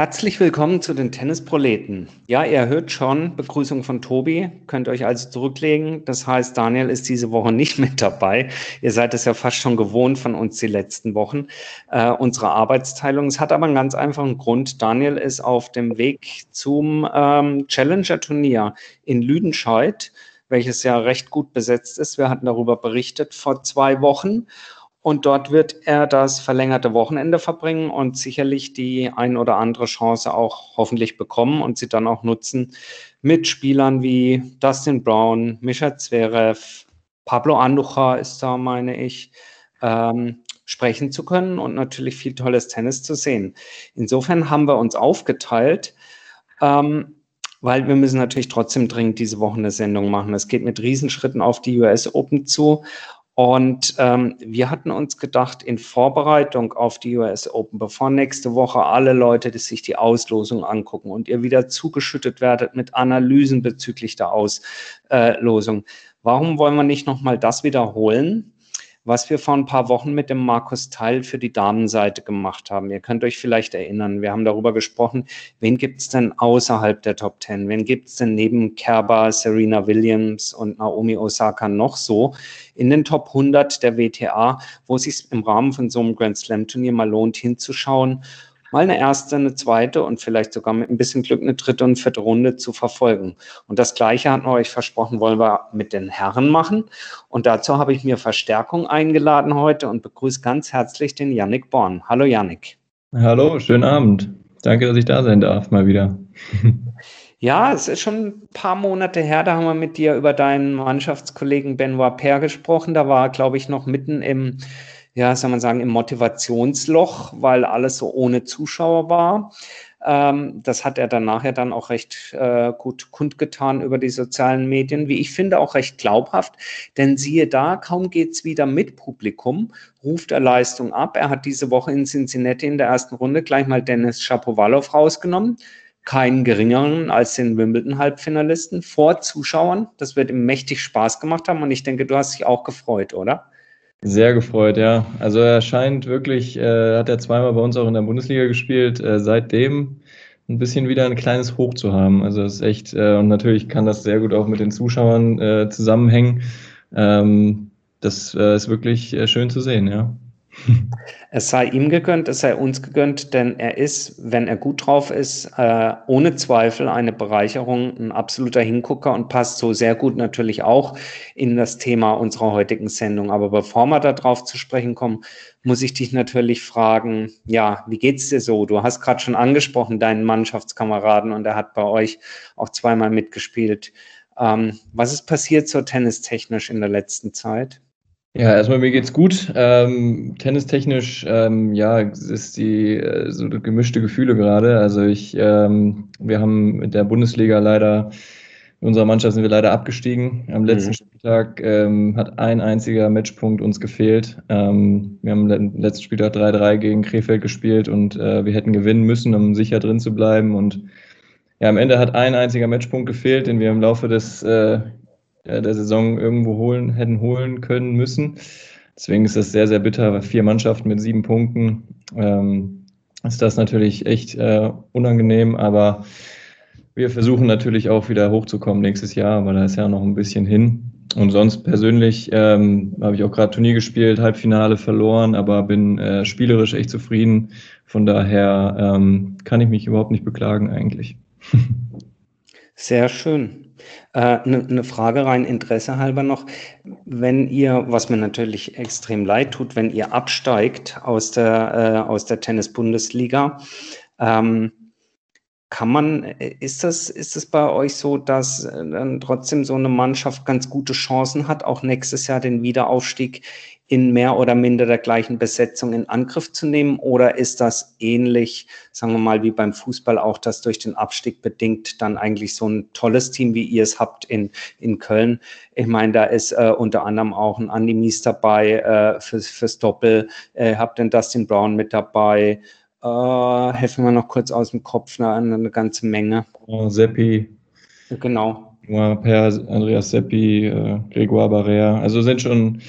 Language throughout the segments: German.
Herzlich willkommen zu den Tennisproleten. Ja, ihr hört schon, Begrüßung von Tobi, könnt euch also zurücklegen. Das heißt, Daniel ist diese Woche nicht mit dabei. Ihr seid es ja fast schon gewohnt von uns die letzten Wochen, äh, unsere Arbeitsteilung. Es hat aber einen ganz einfachen Grund. Daniel ist auf dem Weg zum ähm, Challenger-Turnier in Lüdenscheid, welches ja recht gut besetzt ist. Wir hatten darüber berichtet vor zwei Wochen. Und dort wird er das verlängerte Wochenende verbringen und sicherlich die ein oder andere Chance auch hoffentlich bekommen und sie dann auch nutzen mit Spielern wie Dustin Brown, Mischa Zverev, Pablo Andujar ist da, meine ich, ähm, sprechen zu können und natürlich viel tolles Tennis zu sehen. Insofern haben wir uns aufgeteilt, ähm, weil wir müssen natürlich trotzdem dringend diese Woche eine Sendung machen. Es geht mit Riesenschritten auf die US Open zu und ähm, wir hatten uns gedacht, in Vorbereitung auf die US Open, bevor nächste Woche alle Leute die sich die Auslosung angucken und ihr wieder zugeschüttet werdet mit Analysen bezüglich der Auslosung, warum wollen wir nicht nochmal das wiederholen? Was wir vor ein paar Wochen mit dem Markus Teil für die Damenseite gemacht haben. Ihr könnt euch vielleicht erinnern, wir haben darüber gesprochen, wen gibt es denn außerhalb der Top Ten? Wen gibt es denn neben Kerber, Serena Williams und Naomi Osaka noch so in den Top 100 der WTA, wo es sich im Rahmen von so einem Grand Slam Turnier mal lohnt hinzuschauen mal eine erste, eine zweite und vielleicht sogar mit ein bisschen Glück eine dritte und vierte Runde zu verfolgen. Und das Gleiche hatten wir euch versprochen, wollen wir mit den Herren machen. Und dazu habe ich mir Verstärkung eingeladen heute und begrüße ganz herzlich den Yannick Born. Hallo Yannick. Hallo, schönen Abend. Danke, dass ich da sein darf, mal wieder. Ja, es ist schon ein paar Monate her, da haben wir mit dir über deinen Mannschaftskollegen Benoit Per gesprochen. Da war, glaube ich, noch mitten im ja, soll man sagen, im Motivationsloch, weil alles so ohne Zuschauer war. Ähm, das hat er dann nachher dann auch recht äh, gut kundgetan über die sozialen Medien, wie ich finde, auch recht glaubhaft. Denn siehe da, kaum geht's wieder mit Publikum, ruft er Leistung ab. Er hat diese Woche in Cincinnati in der ersten Runde gleich mal Dennis Shapovalov rausgenommen keinen geringeren als den Wimbledon-Halbfinalisten vor Zuschauern. Das wird ihm mächtig Spaß gemacht haben und ich denke, du hast dich auch gefreut, oder? Sehr gefreut, ja. Also er scheint wirklich, äh, hat er zweimal bei uns auch in der Bundesliga gespielt, äh, seitdem ein bisschen wieder ein kleines Hoch zu haben. Also das ist echt, äh, und natürlich kann das sehr gut auch mit den Zuschauern äh, zusammenhängen. Ähm, das äh, ist wirklich äh, schön zu sehen, ja. Es sei ihm gegönnt, es sei uns gegönnt, denn er ist, wenn er gut drauf ist, äh, ohne Zweifel eine Bereicherung, ein absoluter Hingucker und passt so sehr gut natürlich auch in das Thema unserer heutigen Sendung. Aber bevor wir darauf zu sprechen kommen, muss ich dich natürlich fragen, ja, wie geht's dir so? Du hast gerade schon angesprochen, deinen Mannschaftskameraden und er hat bei euch auch zweimal mitgespielt. Ähm, was ist passiert so tennistechnisch in der letzten Zeit? Ja, erstmal mir geht's gut. Ähm, tennistechnisch, ähm, ja, ist die äh, so gemischte Gefühle gerade. Also ich, ähm, wir haben mit der Bundesliga leider, in unserer Mannschaft sind wir leider abgestiegen. Am letzten mhm. Spieltag ähm, hat ein einziger Matchpunkt uns gefehlt. Ähm, wir haben am letzten Spieltag 3-3 gegen Krefeld gespielt und äh, wir hätten gewinnen müssen, um sicher drin zu bleiben. Und ja, am Ende hat ein einziger Matchpunkt gefehlt, den wir im Laufe des äh, äh, der Saison irgendwo holen, hätten holen können müssen. Deswegen ist das sehr, sehr bitter. Vier Mannschaften mit sieben Punkten ähm, ist das natürlich echt äh, unangenehm, aber wir versuchen natürlich auch wieder hochzukommen nächstes Jahr, aber da ist ja noch ein bisschen hin. Und sonst persönlich ähm, habe ich auch gerade Turnier gespielt, Halbfinale verloren, aber bin äh, spielerisch echt zufrieden. Von daher ähm, kann ich mich überhaupt nicht beklagen eigentlich. Sehr schön. Eine äh, ne Frage rein Interesse halber noch. Wenn ihr, was mir natürlich extrem leid tut, wenn ihr absteigt aus der, äh, der Tennis-Bundesliga, ähm, kann man, ist das, ist es bei euch so, dass äh, dann trotzdem so eine Mannschaft ganz gute Chancen hat, auch nächstes Jahr den Wiederaufstieg in mehr oder minder der gleichen Besetzung in Angriff zu nehmen? Oder ist das ähnlich, sagen wir mal, wie beim Fußball auch, das durch den Abstieg bedingt dann eigentlich so ein tolles Team, wie ihr es habt in, in Köln? Ich meine, da ist äh, unter anderem auch ein Andi Mies dabei äh, fürs, fürs Doppel, äh, habt den Dustin Brown mit dabei. Äh, helfen wir noch kurz aus dem Kopf, eine, eine ganze Menge. Oh, Seppi. Genau. Per Andreas Seppi, äh, Grégoire Barrea. Also sind schon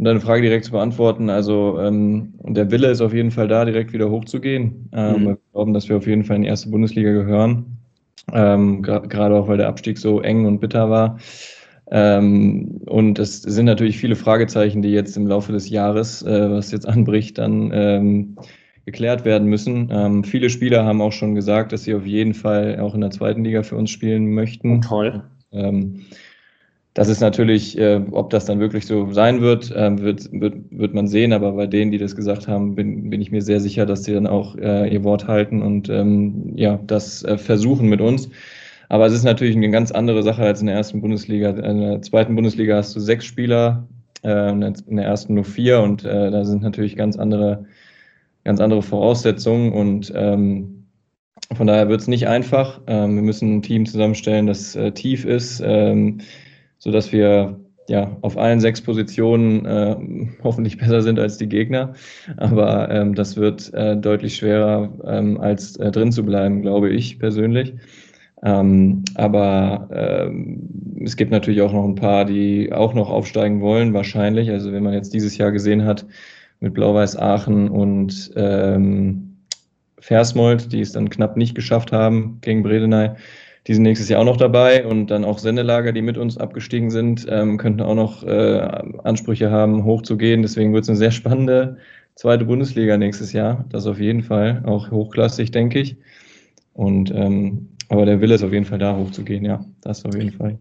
um deine Frage direkt zu beantworten, also ähm, der Wille ist auf jeden Fall da, direkt wieder hochzugehen. Ähm, mhm. Wir glauben, dass wir auf jeden Fall in die erste Bundesliga gehören. Ähm, Gerade auch, weil der Abstieg so eng und bitter war. Ähm, und es sind natürlich viele Fragezeichen, die jetzt im Laufe des Jahres, äh, was jetzt anbricht, dann ähm, geklärt werden müssen. Ähm, viele Spieler haben auch schon gesagt, dass sie auf jeden Fall auch in der zweiten Liga für uns spielen möchten. Oh, toll. Ähm, das ist natürlich, äh, ob das dann wirklich so sein wird, äh, wird, wird, wird man sehen. Aber bei denen, die das gesagt haben, bin, bin ich mir sehr sicher, dass sie dann auch äh, ihr Wort halten und ähm, ja, das äh, versuchen mit uns. Aber es ist natürlich eine ganz andere Sache als in der ersten Bundesliga. In der zweiten Bundesliga hast du sechs Spieler, äh, in der ersten nur vier und äh, da sind natürlich ganz andere, ganz andere Voraussetzungen und ähm, von daher wird es nicht einfach. Ähm, wir müssen ein Team zusammenstellen, das äh, tief ist. Ähm, so dass wir ja auf allen sechs Positionen äh, hoffentlich besser sind als die Gegner. Aber ähm, das wird äh, deutlich schwerer ähm, als äh, drin zu bleiben, glaube ich persönlich. Ähm, aber ähm, es gibt natürlich auch noch ein paar, die auch noch aufsteigen wollen, wahrscheinlich. Also wenn man jetzt dieses Jahr gesehen hat mit Blau-Weiß Aachen und ähm, Versmold, die es dann knapp nicht geschafft haben gegen Bredeney, die sind nächstes Jahr auch noch dabei und dann auch Sendelager, die mit uns abgestiegen sind, ähm, könnten auch noch äh, Ansprüche haben, hochzugehen. Deswegen wird es eine sehr spannende zweite Bundesliga nächstes Jahr. Das auf jeden Fall, auch hochklassig, denke ich. Und ähm, aber der Wille ist auf jeden Fall da, hochzugehen, ja, das auf jeden Fall.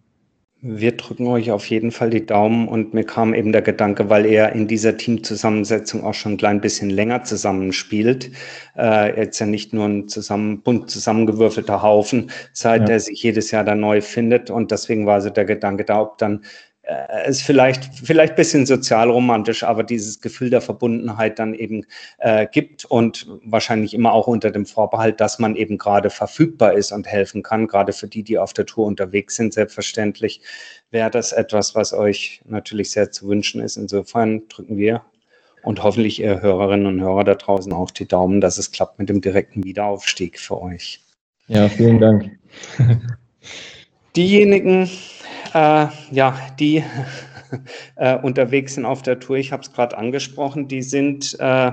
Wir drücken euch auf jeden Fall die Daumen und mir kam eben der Gedanke, weil er in dieser Teamzusammensetzung auch schon ein klein bisschen länger zusammenspielt. Äh, jetzt ja nicht nur ein zusammen, bunt zusammengewürfelter Haufen, seit ja. er sich jedes Jahr da neu findet. Und deswegen war so der Gedanke da, ob dann äh, ist vielleicht, vielleicht ein bisschen sozialromantisch, aber dieses Gefühl der Verbundenheit dann eben äh, gibt und wahrscheinlich immer auch unter dem Vorbehalt, dass man eben gerade verfügbar ist und helfen kann, gerade für die, die auf der Tour unterwegs sind, selbstverständlich wäre das etwas, was euch natürlich sehr zu wünschen ist. Insofern drücken wir und hoffentlich ihr Hörerinnen und Hörer da draußen auch die Daumen, dass es klappt mit dem direkten Wiederaufstieg für euch. Ja, vielen Dank. Diejenigen, äh, ja, die äh, unterwegs sind auf der Tour, ich habe es gerade angesprochen, die sind äh,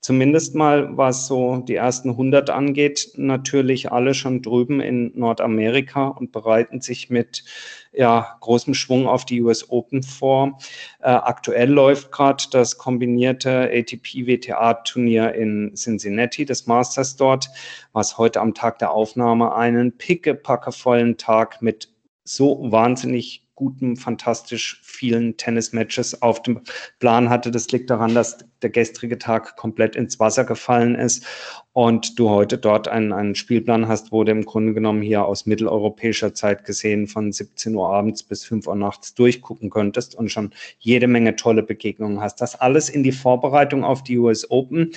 zumindest mal, was so die ersten 100 angeht, natürlich alle schon drüben in Nordamerika und bereiten sich mit ja, großem Schwung auf die US Open vor. Äh, aktuell läuft gerade das kombinierte ATP-WTA-Turnier in Cincinnati, das Masters dort, was heute am Tag der Aufnahme einen pickepackevollen Tag mit so wahnsinnig guten, fantastisch vielen Tennismatches auf dem Plan hatte. Das liegt daran, dass der gestrige Tag komplett ins Wasser gefallen ist und du heute dort einen, einen Spielplan hast, wo du im Grunde genommen hier aus mitteleuropäischer Zeit gesehen von 17 Uhr abends bis 5 Uhr nachts durchgucken könntest und schon jede Menge tolle Begegnungen hast. Das alles in die Vorbereitung auf die US Open.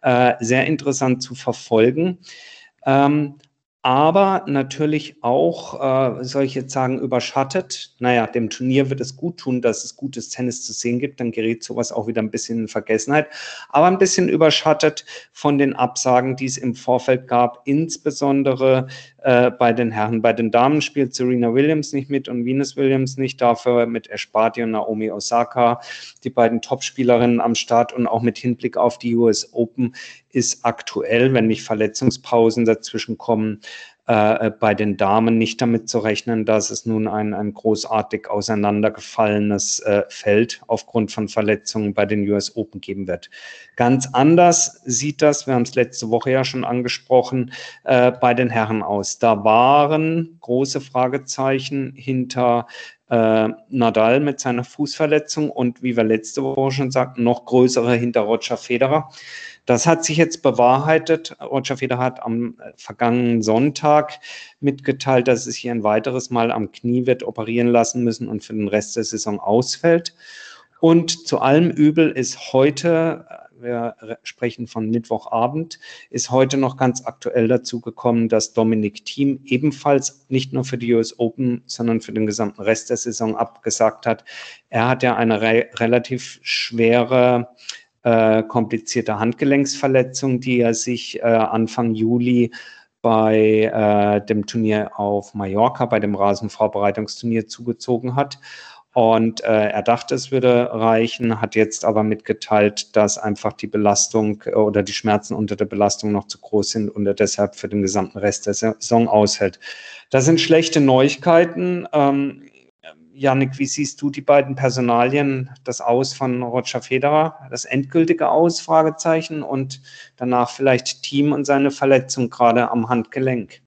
Äh, sehr interessant zu verfolgen. Ähm, aber natürlich auch, äh, soll ich jetzt sagen, überschattet. Naja, dem Turnier wird es gut tun, dass es gutes Tennis zu sehen gibt, dann gerät sowas auch wieder ein bisschen in Vergessenheit, aber ein bisschen überschattet von den Absagen, die es im Vorfeld gab, insbesondere äh, bei den Herren. Bei den Damen spielt Serena Williams nicht mit und Venus Williams nicht, dafür mit Esparti und Naomi Osaka, die beiden Topspielerinnen am Start und auch mit Hinblick auf die US Open ist aktuell, wenn nicht Verletzungspausen dazwischen kommen, äh, bei den Damen nicht damit zu rechnen, dass es nun ein, ein großartig auseinandergefallenes äh, Feld aufgrund von Verletzungen bei den US Open geben wird. Ganz anders sieht das, wir haben es letzte Woche ja schon angesprochen, äh, bei den Herren aus. Da waren große Fragezeichen hinter äh, Nadal mit seiner Fußverletzung und wie wir letzte Woche schon sagten, noch größere hinter Roger Federer. Das hat sich jetzt bewahrheitet. Roger Federer hat am äh, vergangenen Sonntag mitgeteilt, dass es hier ein weiteres Mal am Knie wird operieren lassen müssen und für den Rest der Saison ausfällt. Und zu allem Übel ist heute, äh, wir sprechen von Mittwochabend, ist heute noch ganz aktuell dazu gekommen, dass Dominik Thiem ebenfalls nicht nur für die US Open, sondern für den gesamten Rest der Saison abgesagt hat. Er hat ja eine re relativ schwere äh, komplizierte Handgelenksverletzung, die er sich äh, Anfang Juli bei äh, dem Turnier auf Mallorca, bei dem Rasenvorbereitungsturnier zugezogen hat. Und äh, er dachte, es würde reichen, hat jetzt aber mitgeteilt, dass einfach die Belastung äh, oder die Schmerzen unter der Belastung noch zu groß sind und er deshalb für den gesamten Rest der Saison aushält. Das sind schlechte Neuigkeiten. Ähm, Janik, wie siehst du die beiden Personalien, das Aus von Roger Federer, das endgültige Aus, Fragezeichen, und danach vielleicht Team und seine Verletzung gerade am Handgelenk?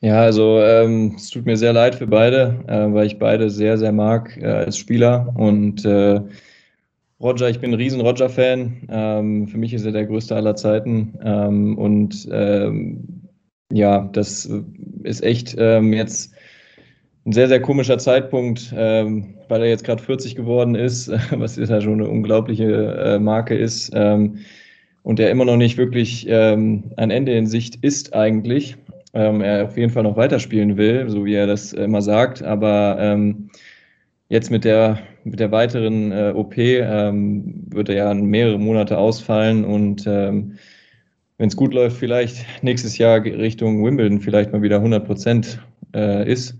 Ja, also ähm, es tut mir sehr leid für beide, äh, weil ich beide sehr, sehr mag äh, als Spieler. Und äh, Roger, ich bin ein riesen Roger-Fan. Ähm, für mich ist er der größte aller Zeiten. Ähm, und ähm, ja, das ist echt ähm, jetzt ein sehr, sehr komischer Zeitpunkt, ähm, weil er jetzt gerade 40 geworden ist, was ja schon eine unglaubliche äh, Marke ist. und er immer noch nicht wirklich ein Ende in Sicht ist eigentlich ähm, er auf jeden Fall noch weiterspielen will, so wie er das immer sagt. Aber ähm, jetzt mit der, mit der weiteren äh, OP ähm, wird er ja mehrere Monate ausfallen und ähm, wenn es gut läuft, vielleicht nächstes Jahr Richtung Wimbledon vielleicht mal wieder 100 Prozent äh, ist.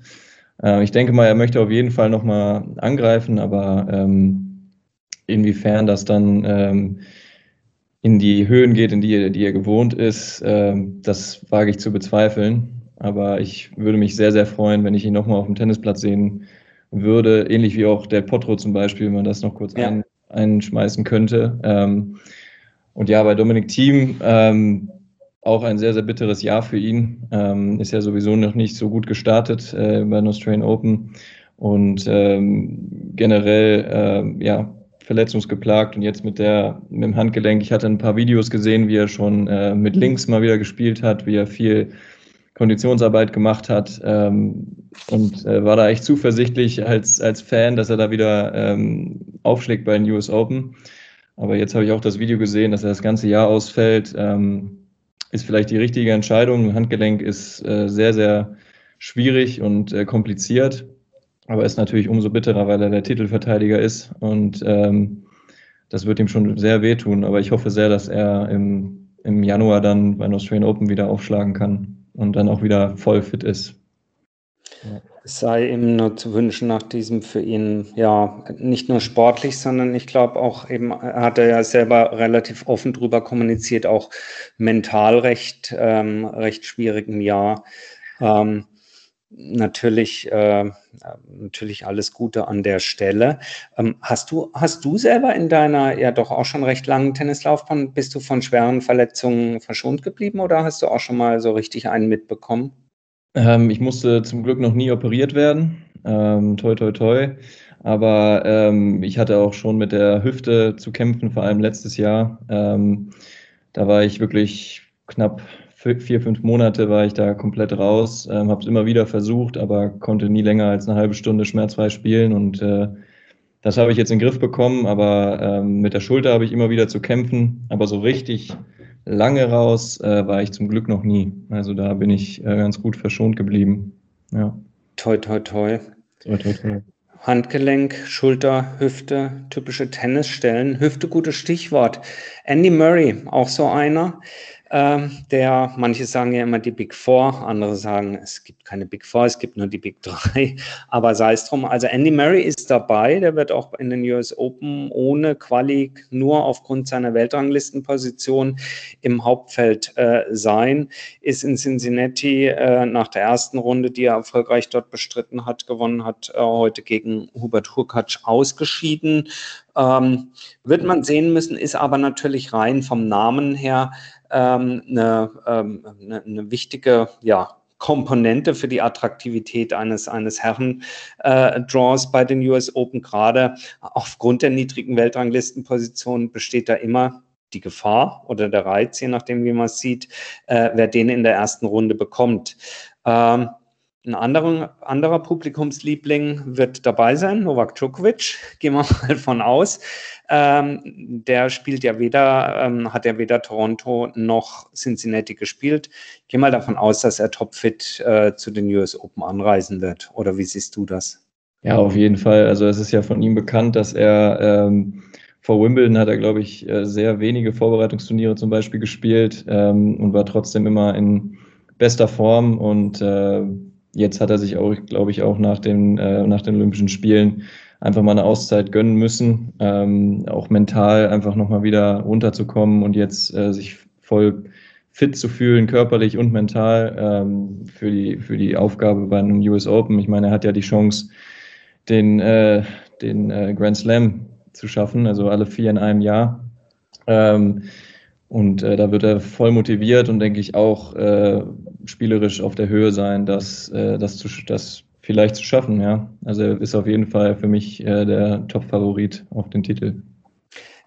Äh, ich denke mal, er möchte auf jeden Fall nochmal angreifen, aber ähm, inwiefern das dann ähm, in die Höhen geht, in die, die er gewohnt ist, äh, das wage ich zu bezweifeln. Aber ich würde mich sehr, sehr freuen, wenn ich ihn nochmal auf dem Tennisplatz sehen würde, ähnlich wie auch der Potro zum Beispiel, wenn man das noch kurz ja. ein, einschmeißen könnte. Ähm, und ja, bei Dominik Thiem ähm, auch ein sehr, sehr bitteres Jahr für ihn. Ähm, ist ja sowieso noch nicht so gut gestartet äh, bei Australian Open. Und ähm, generell, äh, ja, verletzungsgeplagt und jetzt mit der mit dem Handgelenk. Ich hatte ein paar Videos gesehen, wie er schon äh, mit links mal wieder gespielt hat, wie er viel Konditionsarbeit gemacht hat ähm, und äh, war da echt zuversichtlich als, als Fan, dass er da wieder ähm, aufschlägt bei den US Open. Aber jetzt habe ich auch das Video gesehen, dass er das ganze Jahr ausfällt. Ähm, ist vielleicht die richtige Entscheidung. Handgelenk ist äh, sehr, sehr schwierig und äh, kompliziert. Aber ist natürlich umso bitterer, weil er der Titelverteidiger ist und ähm, das wird ihm schon sehr wehtun. Aber ich hoffe sehr, dass er im, im Januar dann bei Australian Open wieder aufschlagen kann und dann auch wieder voll fit ist. Es sei ihm nur zu wünschen nach diesem für ihn, ja, nicht nur sportlich, sondern ich glaube auch eben, hat er ja selber relativ offen drüber kommuniziert, auch mental recht, ähm, recht schwierigem Jahr. Ähm, natürlich, äh, natürlich alles Gute an der Stelle. Ähm, hast du, hast du selber in deiner ja doch auch schon recht langen Tennislaufbahn, bist du von schweren Verletzungen verschont geblieben oder hast du auch schon mal so richtig einen mitbekommen? Ähm, ich musste zum Glück noch nie operiert werden. Ähm, toi, toi, toi. Aber ähm, ich hatte auch schon mit der Hüfte zu kämpfen, vor allem letztes Jahr. Ähm, da war ich wirklich knapp vier, fünf Monate war ich da komplett raus, ähm, habe es immer wieder versucht, aber konnte nie länger als eine halbe Stunde schmerzfrei spielen und äh, das habe ich jetzt in den Griff bekommen, aber ähm, mit der Schulter habe ich immer wieder zu kämpfen, aber so richtig lange raus äh, war ich zum Glück noch nie. Also da bin ich äh, ganz gut verschont geblieben. Ja. Toi, toi, toi. Toi, toi, toi. Handgelenk, Schulter, Hüfte, typische Tennisstellen. Hüfte, gutes Stichwort. Andy Murray, auch so einer. Ähm, der, manche sagen ja immer die Big Four, andere sagen, es gibt keine Big Four, es gibt nur die Big Three, aber sei es drum. Also Andy Murray ist dabei, der wird auch in den US Open ohne Quali nur aufgrund seiner Weltranglistenposition im Hauptfeld äh, sein, ist in Cincinnati äh, nach der ersten Runde, die er erfolgreich dort bestritten hat, gewonnen hat, äh, heute gegen Hubert Hurkacz ausgeschieden. Ähm, wird man sehen müssen, ist aber natürlich rein vom Namen her ähm, eine, ähm, eine, eine wichtige ja, Komponente für die Attraktivität eines, eines Herren-Draws äh, bei den US Open. Gerade aufgrund der niedrigen Weltranglistenposition besteht da immer die Gefahr oder der Reiz, je nachdem, wie man es sieht, äh, wer den in der ersten Runde bekommt. Ähm, ein anderer, anderer Publikumsliebling wird dabei sein, Novak Djokovic, gehen wir mal von aus. Ähm, der spielt ja weder, ähm, hat ja weder Toronto noch Cincinnati gespielt. Ich gehe mal davon aus, dass er topfit äh, zu den US Open anreisen wird. Oder wie siehst du das? Ja, auf jeden Fall. Also es ist ja von ihm bekannt, dass er ähm, vor Wimbledon hat er, glaube ich, äh, sehr wenige Vorbereitungsturniere zum Beispiel gespielt ähm, und war trotzdem immer in bester Form und äh, jetzt hat er sich auch, glaube ich, auch nach den, äh, nach den Olympischen Spielen einfach mal eine Auszeit gönnen müssen, ähm, auch mental einfach nochmal wieder runterzukommen und jetzt äh, sich voll fit zu fühlen, körperlich und mental ähm, für, die, für die Aufgabe bei einem US Open. Ich meine, er hat ja die Chance, den, äh, den äh, Grand Slam zu schaffen, also alle vier in einem Jahr. Ähm, und äh, da wird er voll motiviert und denke ich auch äh, spielerisch auf der Höhe sein, das, äh, das, zu, das vielleicht zu schaffen. Ja. Also er ist auf jeden Fall für mich äh, der Top-Favorit auf den Titel.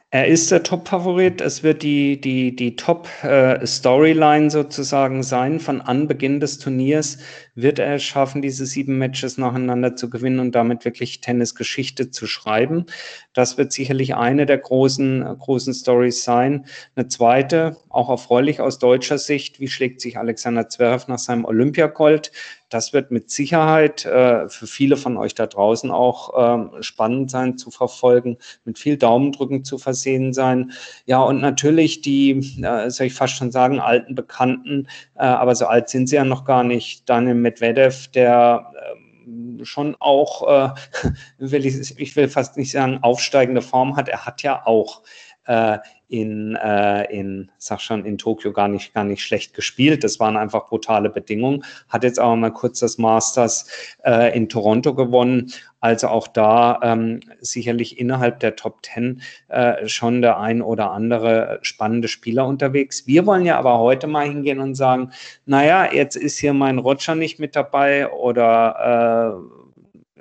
Er ist der Top-Favorit. Es wird die, die, die Top-Storyline äh, sozusagen sein. Von Anbeginn des Turniers wird er es schaffen, diese sieben Matches nacheinander zu gewinnen und damit wirklich Tennisgeschichte zu schreiben. Das wird sicherlich eine der großen, großen Stories sein. Eine zweite, auch erfreulich aus deutscher Sicht, wie schlägt sich Alexander Zverev nach seinem Olympiagold? Das wird mit Sicherheit äh, für viele von euch da draußen auch äh, spannend sein zu verfolgen, mit viel Daumendrücken zu versehen sein. Ja, und natürlich die, äh, soll ich fast schon sagen, alten Bekannten, äh, aber so alt sind sie ja noch gar nicht. Daniel Medvedev, der ähm, schon auch, äh, will ich, ich will fast nicht sagen, aufsteigende Form hat. Er hat ja auch äh, in, äh, in, sag schon, in Tokio gar nicht, gar nicht schlecht gespielt. Das waren einfach brutale Bedingungen. Hat jetzt aber mal kurz das Masters äh, in Toronto gewonnen. Also auch da ähm, sicherlich innerhalb der Top Ten äh, schon der ein oder andere spannende Spieler unterwegs. Wir wollen ja aber heute mal hingehen und sagen, naja, jetzt ist hier mein Roger nicht mit dabei oder äh,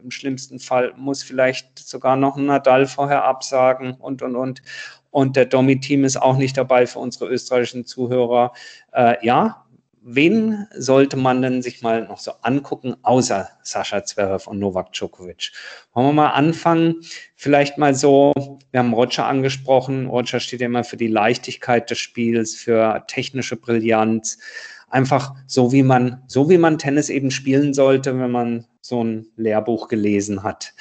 im schlimmsten Fall muss vielleicht sogar noch ein Nadal vorher absagen und, und, und und der Domi-Team ist auch nicht dabei für unsere österreichischen Zuhörer. Äh, ja, wen sollte man denn sich mal noch so angucken, außer Sascha Zverev und Novak Djokovic? Wollen wir mal anfangen? Vielleicht mal so, wir haben Roger angesprochen. Roger steht ja immer für die Leichtigkeit des Spiels, für technische Brillanz. Einfach so, wie man, so wie man Tennis eben spielen sollte, wenn man so ein Lehrbuch gelesen hat.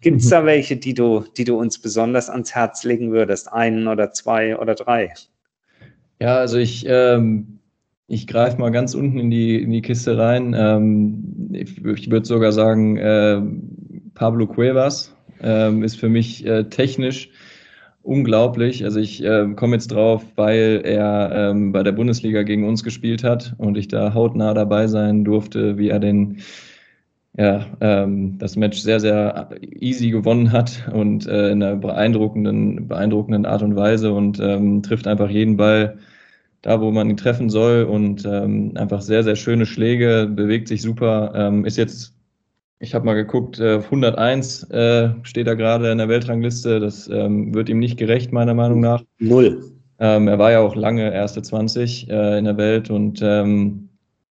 Gibt es da welche, die du, die du uns besonders ans Herz legen würdest? Einen oder zwei oder drei? Ja, also ich, ähm, ich greife mal ganz unten in die, in die Kiste rein. Ähm, ich, ich würde sogar sagen, äh, Pablo Cuevas ähm, ist für mich äh, technisch unglaublich. Also ich äh, komme jetzt drauf, weil er ähm, bei der Bundesliga gegen uns gespielt hat und ich da hautnah dabei sein durfte, wie er den ja, ähm, das Match sehr, sehr easy gewonnen hat und äh, in einer beeindruckenden, beeindruckenden Art und Weise und ähm, trifft einfach jeden Ball da, wo man ihn treffen soll und ähm, einfach sehr, sehr schöne Schläge, bewegt sich super, ähm, ist jetzt, ich habe mal geguckt, äh, 101 äh, steht da gerade in der Weltrangliste, das ähm, wird ihm nicht gerecht, meiner Meinung nach. Null. Ähm, er war ja auch lange erste 20 äh, in der Welt und ähm,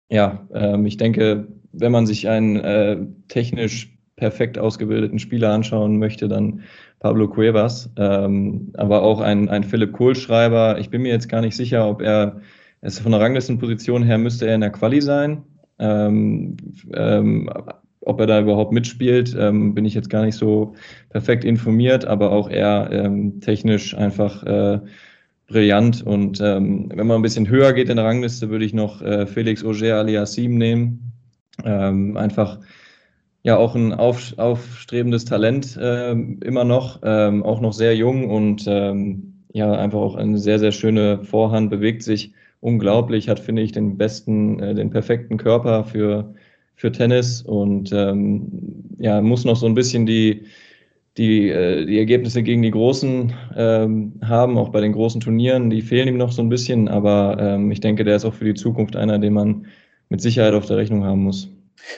ja, ähm, ich denke, wenn man sich einen äh, technisch perfekt ausgebildeten Spieler anschauen möchte, dann Pablo Cuevas, ähm, aber auch ein, ein Philipp Kohlschreiber. Ich bin mir jetzt gar nicht sicher, ob er, es von der Ranglistenposition her müsste er in der Quali sein. Ähm, ähm, ob er da überhaupt mitspielt, ähm, bin ich jetzt gar nicht so perfekt informiert, aber auch er ähm, technisch einfach äh, brillant. Und ähm, wenn man ein bisschen höher geht in der Rangliste, würde ich noch äh, Felix Auger aliasim nehmen, ähm, einfach ja auch ein auf, aufstrebendes Talent äh, immer noch, ähm, auch noch sehr jung und ähm, ja, einfach auch eine sehr, sehr schöne Vorhand, bewegt sich unglaublich, hat, finde ich, den besten, äh, den perfekten Körper für, für Tennis und ähm, ja, muss noch so ein bisschen die, die, äh, die Ergebnisse gegen die Großen ähm, haben, auch bei den großen Turnieren, die fehlen ihm noch so ein bisschen, aber ähm, ich denke, der ist auch für die Zukunft einer, den man mit Sicherheit auf der Rechnung haben muss.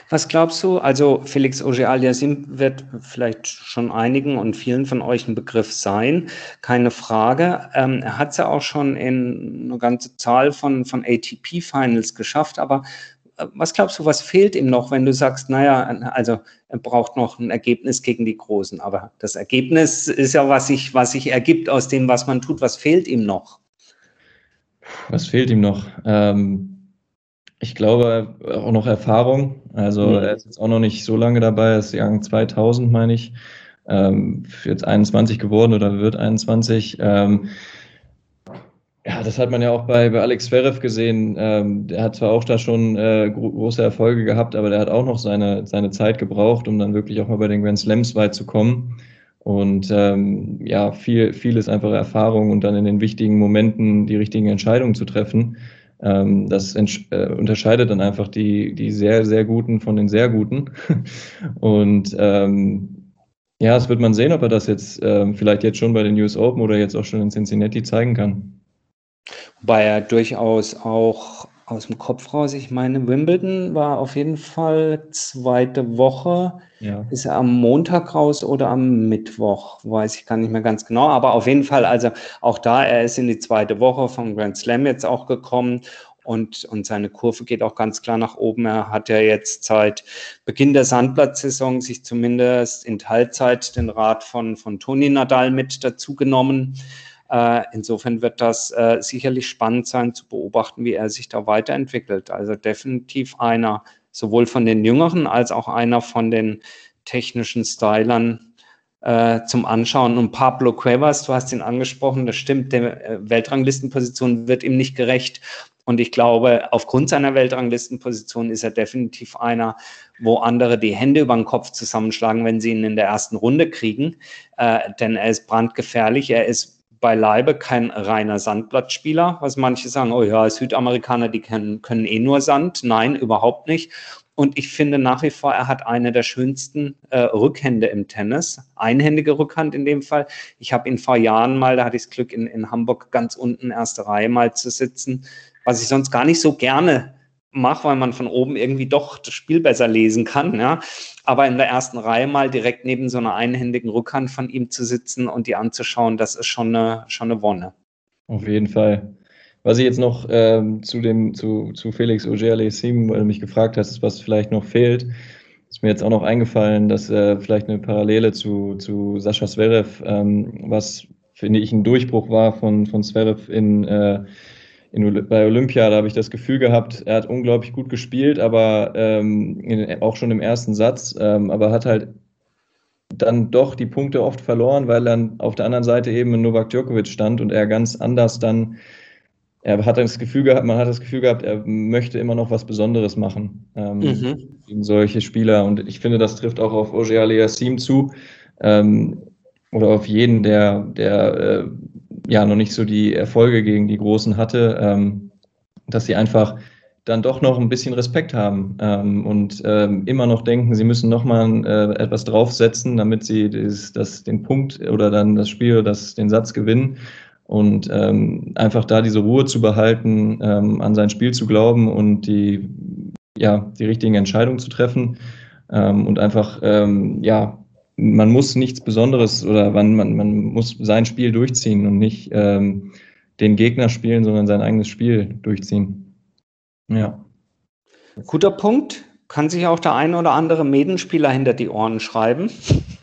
Was glaubst du? Also Felix Auger-Aliassime wird vielleicht schon einigen und vielen von euch ein Begriff sein, keine Frage. Ähm, er hat es ja auch schon in eine ganze Zahl von, von ATP-Finals geschafft, aber äh, was glaubst du, was fehlt ihm noch, wenn du sagst, naja, also er braucht noch ein Ergebnis gegen die Großen, aber das Ergebnis ist ja, was sich, was sich ergibt aus dem, was man tut. Was fehlt ihm noch? Was fehlt ihm noch? Ähm ich glaube auch noch Erfahrung. Also mhm. er ist jetzt auch noch nicht so lange dabei, er ist Jahr 2000, meine ich. Ähm, jetzt 21 geworden oder wird 21. Ähm, Ja, das hat man ja auch bei, bei Alex Zverev gesehen. Ähm, der hat zwar auch da schon äh, gro große Erfolge gehabt, aber der hat auch noch seine, seine Zeit gebraucht, um dann wirklich auch mal bei den Grand Slams weit zu kommen. Und ähm, ja, viel, viel ist einfach Erfahrung und dann in den wichtigen Momenten die richtigen Entscheidungen zu treffen. Ähm, das äh, unterscheidet dann einfach die, die sehr, sehr Guten von den sehr Guten. und ähm, ja, es wird man sehen, ob er das jetzt ähm, vielleicht jetzt schon bei den US Open oder jetzt auch schon in Cincinnati zeigen kann. Wobei er durchaus auch aus dem Kopf raus, ich meine, Wimbledon war auf jeden Fall zweite Woche. Ja. Ist er am Montag raus oder am Mittwoch? Weiß ich gar nicht mehr ganz genau. Aber auf jeden Fall, also auch da, er ist in die zweite Woche vom Grand Slam jetzt auch gekommen und, und seine Kurve geht auch ganz klar nach oben. Er hat ja jetzt seit Beginn der Sandplatzsaison sich zumindest in Teilzeit den Rat von, von Toni Nadal mit dazu genommen. Äh, insofern wird das äh, sicherlich spannend sein zu beobachten, wie er sich da weiterentwickelt. Also definitiv einer sowohl von den Jüngeren als auch einer von den technischen Stylern äh, zum Anschauen. Und Pablo Cuevas, du hast ihn angesprochen, das stimmt, der Weltranglistenposition wird ihm nicht gerecht. Und ich glaube, aufgrund seiner Weltranglistenposition ist er definitiv einer, wo andere die Hände über den Kopf zusammenschlagen, wenn sie ihn in der ersten Runde kriegen. Äh, denn er ist brandgefährlich, er ist beileibe kein reiner Sandblattspieler, was manche sagen, oh ja, Südamerikaner, die können, können eh nur Sand. Nein, überhaupt nicht. Und ich finde nach wie vor, er hat eine der schönsten äh, Rückhände im Tennis. Einhändige Rückhand in dem Fall. Ich habe ihn vor Jahren mal, da hatte ich das Glück, in, in Hamburg ganz unten erste Reihe mal zu sitzen, was ich sonst gar nicht so gerne mache, weil man von oben irgendwie doch das Spiel besser lesen kann. Ja. Aber in der ersten Reihe mal direkt neben so einer einhändigen Rückhand von ihm zu sitzen und die anzuschauen, das ist schon eine, schon eine Wonne. Auf jeden Fall. Was ich jetzt noch ähm, zu dem zu, zu Felix Auger-Aliassime, weil du mich gefragt hast, was vielleicht noch fehlt, ist mir jetzt auch noch eingefallen, dass äh, vielleicht eine Parallele zu, zu Sascha Zverev, ähm, was finde ich ein Durchbruch war von, von Zverev in äh, in, bei Olympia, da habe ich das Gefühl gehabt, er hat unglaublich gut gespielt, aber ähm, in, auch schon im ersten Satz, ähm, aber hat halt dann doch die Punkte oft verloren, weil dann auf der anderen Seite eben Novak Djokovic stand und er ganz anders dann, er hat das Gefühl gehabt, man hat das Gefühl gehabt, er möchte immer noch was Besonderes machen ähm, mhm. gegen solche Spieler und ich finde, das trifft auch auf Oje Aliassim zu ähm, oder auf jeden, der, der äh, ja noch nicht so die Erfolge gegen die Großen hatte, ähm, dass sie einfach dann doch noch ein bisschen Respekt haben ähm, und ähm, immer noch denken, sie müssen noch mal äh, etwas draufsetzen, damit sie das, das, den Punkt oder dann das Spiel das, den Satz gewinnen. Und ähm, einfach da diese Ruhe zu behalten, ähm, an sein Spiel zu glauben und die ja die richtigen Entscheidungen zu treffen ähm, und einfach ähm, ja man muss nichts Besonderes oder man, man, man muss sein Spiel durchziehen und nicht ähm, den Gegner spielen, sondern sein eigenes Spiel durchziehen. Ja. Guter Punkt. Kann sich auch der eine oder andere Medenspieler hinter die Ohren schreiben.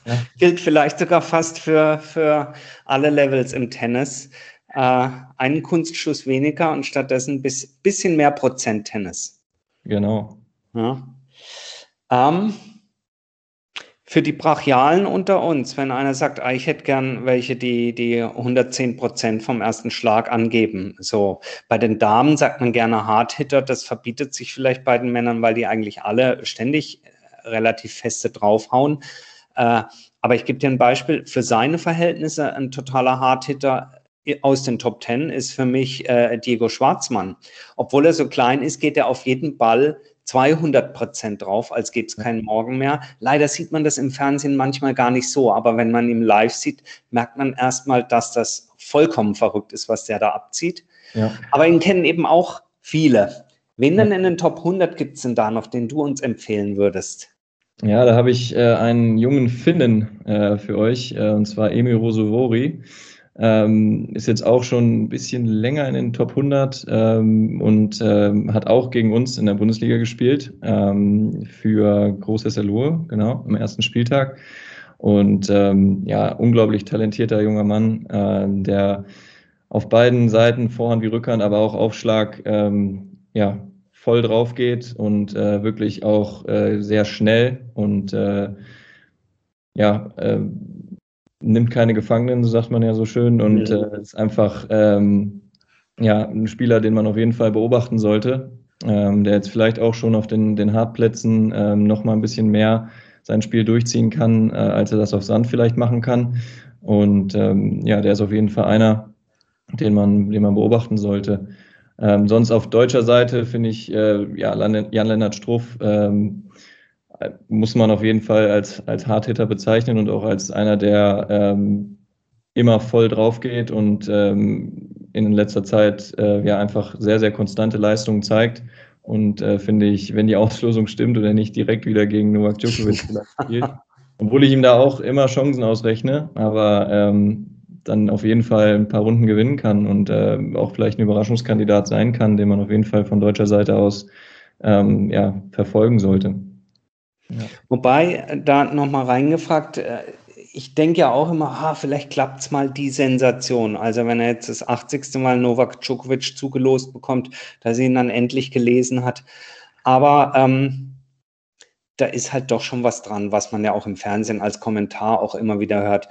Ja. Gilt vielleicht sogar fast für, für alle Levels im Tennis. Äh, einen Kunstschuss weniger und stattdessen ein bis, bisschen mehr Prozent Tennis. Genau. Ja. Ähm, für die Brachialen unter uns, wenn einer sagt, ah, ich hätte gern welche, die, die 110 Prozent vom ersten Schlag angeben. So, bei den Damen sagt man gerne Hardhitter, das verbietet sich vielleicht bei den Männern, weil die eigentlich alle ständig äh, relativ feste draufhauen. Äh, aber ich gebe dir ein Beispiel, für seine Verhältnisse ein totaler Hardhitter äh, aus den Top Ten ist für mich äh, Diego Schwarzmann. Obwohl er so klein ist, geht er auf jeden Ball 200 Prozent drauf, als gäbe es keinen Morgen mehr. Leider sieht man das im Fernsehen manchmal gar nicht so, aber wenn man ihn live sieht, merkt man erstmal, dass das vollkommen verrückt ist, was der da abzieht. Ja. Aber ihn kennen eben auch viele. Wen denn in den Top 100 gibt es denn da noch, den du uns empfehlen würdest? Ja, da habe ich äh, einen jungen Finnen äh, für euch, äh, und zwar Emil Rosovori. Ähm, ist jetzt auch schon ein bisschen länger in den Top 100 ähm, und ähm, hat auch gegen uns in der Bundesliga gespielt ähm, für Großhesserlohe, genau, am ersten Spieltag. Und ähm, ja, unglaublich talentierter junger Mann, äh, der auf beiden Seiten, Vorhand wie Rückhand, aber auch Aufschlag, ähm, ja, voll drauf geht und äh, wirklich auch äh, sehr schnell und äh, ja, äh, nimmt keine Gefangenen, so sagt man ja so schön, und äh, ist einfach ähm, ja, ein Spieler, den man auf jeden Fall beobachten sollte, ähm, der jetzt vielleicht auch schon auf den, den Hartplätzen ähm, noch mal ein bisschen mehr sein Spiel durchziehen kann, äh, als er das auf Sand vielleicht machen kann. Und ähm, ja, der ist auf jeden Fall einer, den man, den man beobachten sollte. Ähm, sonst auf deutscher Seite finde ich, äh, ja, Jan-Lennart Struff ähm, muss man auf jeden Fall als, als Hardhitter bezeichnen und auch als einer, der ähm, immer voll drauf geht und ähm, in letzter Zeit äh, ja einfach sehr, sehr konstante Leistungen zeigt. Und äh, finde ich, wenn die Auslosung stimmt oder nicht direkt wieder gegen Novak Djokovic spielt, obwohl ich ihm da auch immer Chancen ausrechne, aber ähm, dann auf jeden Fall ein paar Runden gewinnen kann und äh, auch vielleicht ein Überraschungskandidat sein kann, den man auf jeden Fall von deutscher Seite aus ähm, ja, verfolgen sollte. Ja. Wobei, da nochmal reingefragt, äh, ich denke ja auch immer, ah, vielleicht klappt es mal die Sensation. Also wenn er jetzt das 80. Mal Novak Djokovic zugelost bekommt, dass er ihn dann endlich gelesen hat. Aber ähm, da ist halt doch schon was dran, was man ja auch im Fernsehen als Kommentar auch immer wieder hört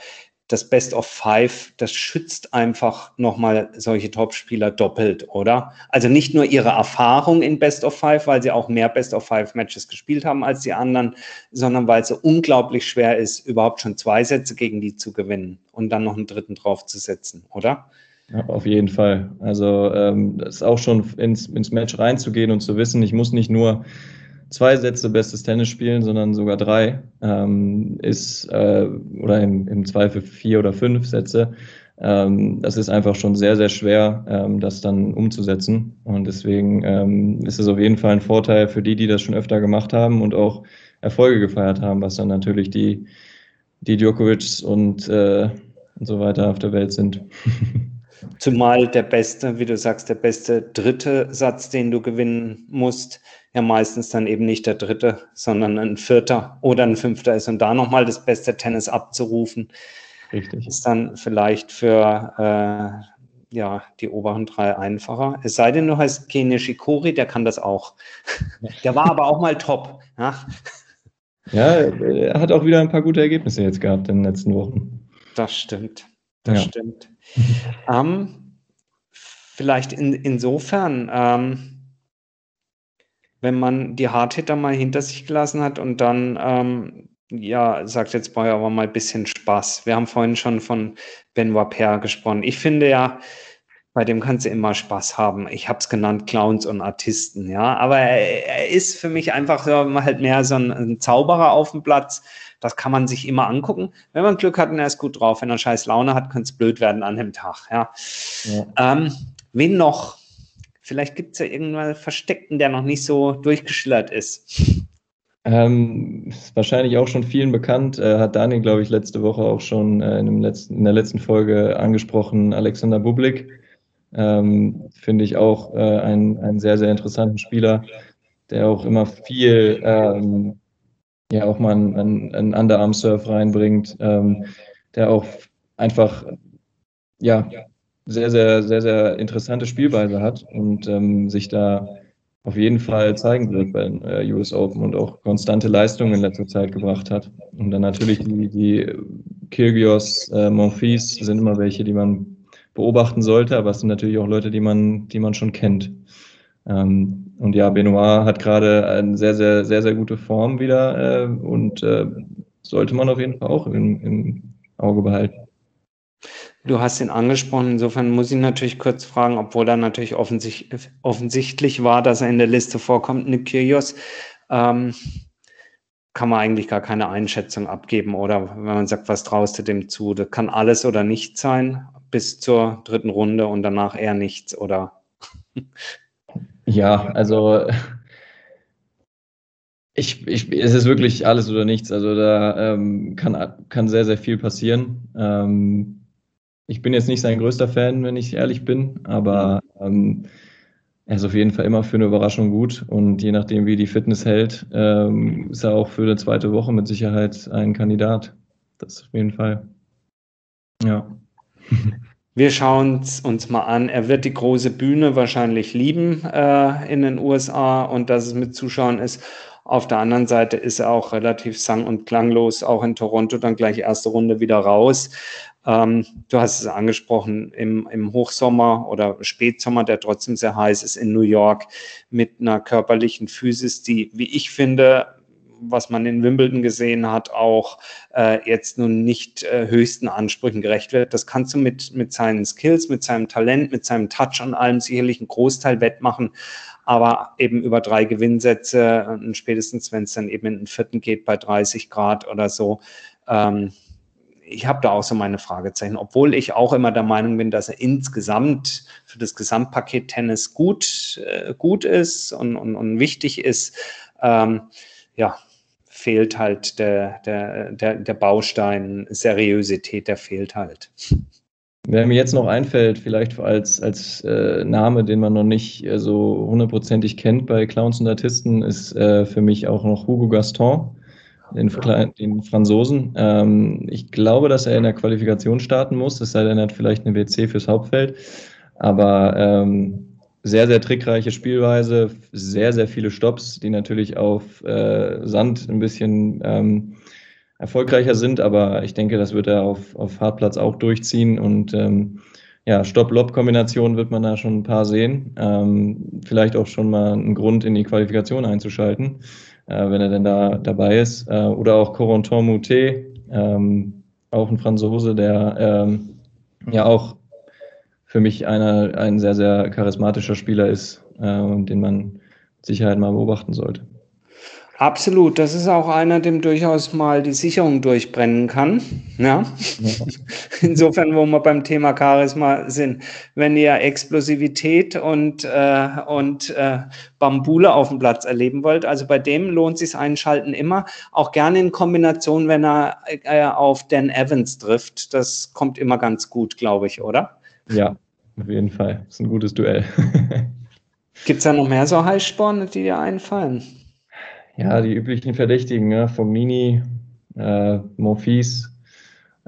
das Best of Five, das schützt einfach nochmal solche Topspieler doppelt, oder? Also nicht nur ihre Erfahrung in Best of Five, weil sie auch mehr Best of Five Matches gespielt haben als die anderen, sondern weil es so unglaublich schwer ist, überhaupt schon zwei Sätze gegen die zu gewinnen und dann noch einen dritten draufzusetzen, oder? Ja, auf jeden Fall. Also ähm, das ist auch schon ins, ins Match reinzugehen und zu wissen, ich muss nicht nur zwei Sätze bestes Tennis spielen, sondern sogar drei, ähm, ist, äh, oder im, im Zweifel vier oder fünf Sätze. Ähm, das ist einfach schon sehr, sehr schwer, ähm, das dann umzusetzen. Und deswegen ähm, ist es auf jeden Fall ein Vorteil für die, die das schon öfter gemacht haben und auch Erfolge gefeiert haben, was dann natürlich die, die Djokovic und, äh, und so weiter auf der Welt sind. Zumal der beste, wie du sagst, der beste dritte Satz, den du gewinnen musst, ja meistens dann eben nicht der dritte, sondern ein vierter oder ein fünfter ist. Und da nochmal das beste Tennis abzurufen, Richtig. ist dann vielleicht für äh, ja, die oberen drei einfacher. Es sei denn, du heißt Kene Shikori, der kann das auch. der war aber auch mal top. Ja? ja, er hat auch wieder ein paar gute Ergebnisse jetzt gehabt in den letzten Wochen. Das stimmt. Das ja. stimmt. ähm, vielleicht in, insofern, ähm, wenn man die Hardhitter mal hinter sich gelassen hat und dann, ähm, ja, sagt jetzt Boy aber mal ein bisschen Spaß. Wir haben vorhin schon von Benoit Paire gesprochen. Ich finde ja, bei dem kannst du immer Spaß haben. Ich habe es genannt Clowns und Artisten, ja. Aber er, ist für mich einfach so, halt mehr so ein, ein, Zauberer auf dem Platz. Das kann man sich immer angucken. Wenn man Glück hat und er ist gut drauf. Wenn er scheiß Laune hat, könnte es blöd werden an dem Tag, ja. ja. Ähm, wen noch? Vielleicht gibt es ja irgendwann Versteckten, der noch nicht so durchgeschillert ist. Ähm, ist wahrscheinlich auch schon vielen bekannt, äh, hat Daniel, glaube ich, letzte Woche auch schon äh, in, letzten, in, der letzten Folge angesprochen, Alexander Bublik. Ähm, Finde ich auch äh, einen, einen sehr, sehr interessanten Spieler, der auch immer viel, ähm, ja, auch mal einen, einen Underarm-Surf reinbringt, ähm, der auch einfach, ja, sehr, sehr, sehr, sehr interessante Spielweise hat und ähm, sich da auf jeden Fall zeigen wird bei den äh, US Open und auch konstante Leistungen in letzter Zeit gebracht hat. Und dann natürlich die, die Kyrgios, äh, Monfils sind immer welche, die man beobachten sollte, aber es sind natürlich auch Leute, die man, die man schon kennt. Ähm, und ja, Benoit hat gerade eine sehr, sehr, sehr, sehr gute Form wieder äh, und äh, sollte man auf jeden Fall auch im, im Auge behalten. Du hast ihn angesprochen, insofern muss ich natürlich kurz fragen, obwohl da natürlich offensichtlich, offensichtlich war, dass er in der Liste vorkommt, Nick Kyrgios. Ähm, kann man eigentlich gar keine Einschätzung abgeben oder wenn man sagt, was traust du dem zu? Das kann alles oder nichts sein bis zur dritten Runde und danach eher nichts oder? Ja, also ich, ich, es ist wirklich alles oder nichts. Also da ähm, kann, kann sehr, sehr viel passieren. Ähm, ich bin jetzt nicht sein größter Fan, wenn ich ehrlich bin, aber ähm, er ist auf jeden Fall immer für eine Überraschung gut und je nachdem, wie die Fitness hält, ähm, ist er auch für eine zweite Woche mit Sicherheit ein Kandidat. Das auf jeden Fall. Ja. Wir schauen es uns mal an. Er wird die große Bühne wahrscheinlich lieben äh, in den USA und dass es mit Zuschauern ist. Auf der anderen Seite ist er auch relativ sang- und klanglos, auch in Toronto dann gleich erste Runde wieder raus. Ähm, du hast es angesprochen, im, im Hochsommer oder Spätsommer, der trotzdem sehr heiß ist in New York, mit einer körperlichen Physis, die, wie ich finde, was man in Wimbledon gesehen hat, auch äh, jetzt nun nicht äh, höchsten Ansprüchen gerecht wird. Das kannst du mit, mit seinen Skills, mit seinem Talent, mit seinem Touch an allem sicherlich einen Großteil wettmachen. Aber eben über drei Gewinnsätze, und spätestens wenn es dann eben in den vierten geht bei 30 Grad oder so, ähm, ich habe da auch so meine Fragezeichen, obwohl ich auch immer der Meinung bin, dass er insgesamt für das Gesamtpaket Tennis gut, äh, gut ist und, und, und wichtig ist. Ähm, ja, fehlt halt der, der, der, der Baustein Seriosität, der fehlt halt. Wer mir jetzt noch einfällt, vielleicht als, als äh, Name, den man noch nicht äh, so hundertprozentig kennt bei Clowns und Artisten, ist äh, für mich auch noch Hugo Gaston, den, den Franzosen. Ähm, ich glaube, dass er in der Qualifikation starten muss, es sei denn, er hat vielleicht eine WC fürs Hauptfeld. Aber ähm, sehr, sehr trickreiche Spielweise, sehr, sehr viele Stops, die natürlich auf äh, Sand ein bisschen ähm, erfolgreicher sind, aber ich denke, das wird er auf, auf Hartplatz auch durchziehen und ähm, ja, Stopp-Lob-Kombination wird man da schon ein paar sehen. Ähm, vielleicht auch schon mal einen Grund in die Qualifikation einzuschalten, äh, wenn er denn da dabei ist. Äh, oder auch Corentin Moutet, ähm, auch ein Franzose, der ähm, ja auch für mich einer, ein sehr, sehr charismatischer Spieler ist, äh, den man mit Sicherheit mal beobachten sollte. Absolut, das ist auch einer, dem durchaus mal die Sicherung durchbrennen kann. Ja? Insofern, wo wir beim Thema Charisma sind, wenn ihr Explosivität und, äh, und äh, Bambule auf dem Platz erleben wollt, also bei dem lohnt sich Einschalten immer, auch gerne in Kombination, wenn er äh, auf Dan Evans trifft. Das kommt immer ganz gut, glaube ich, oder? Ja, auf jeden Fall. Das ist ein gutes Duell. Gibt es da noch mehr so Heißsporne, die dir einfallen? Ja, die üblichen Verdächtigen, ne? Fognini, äh, Monfils,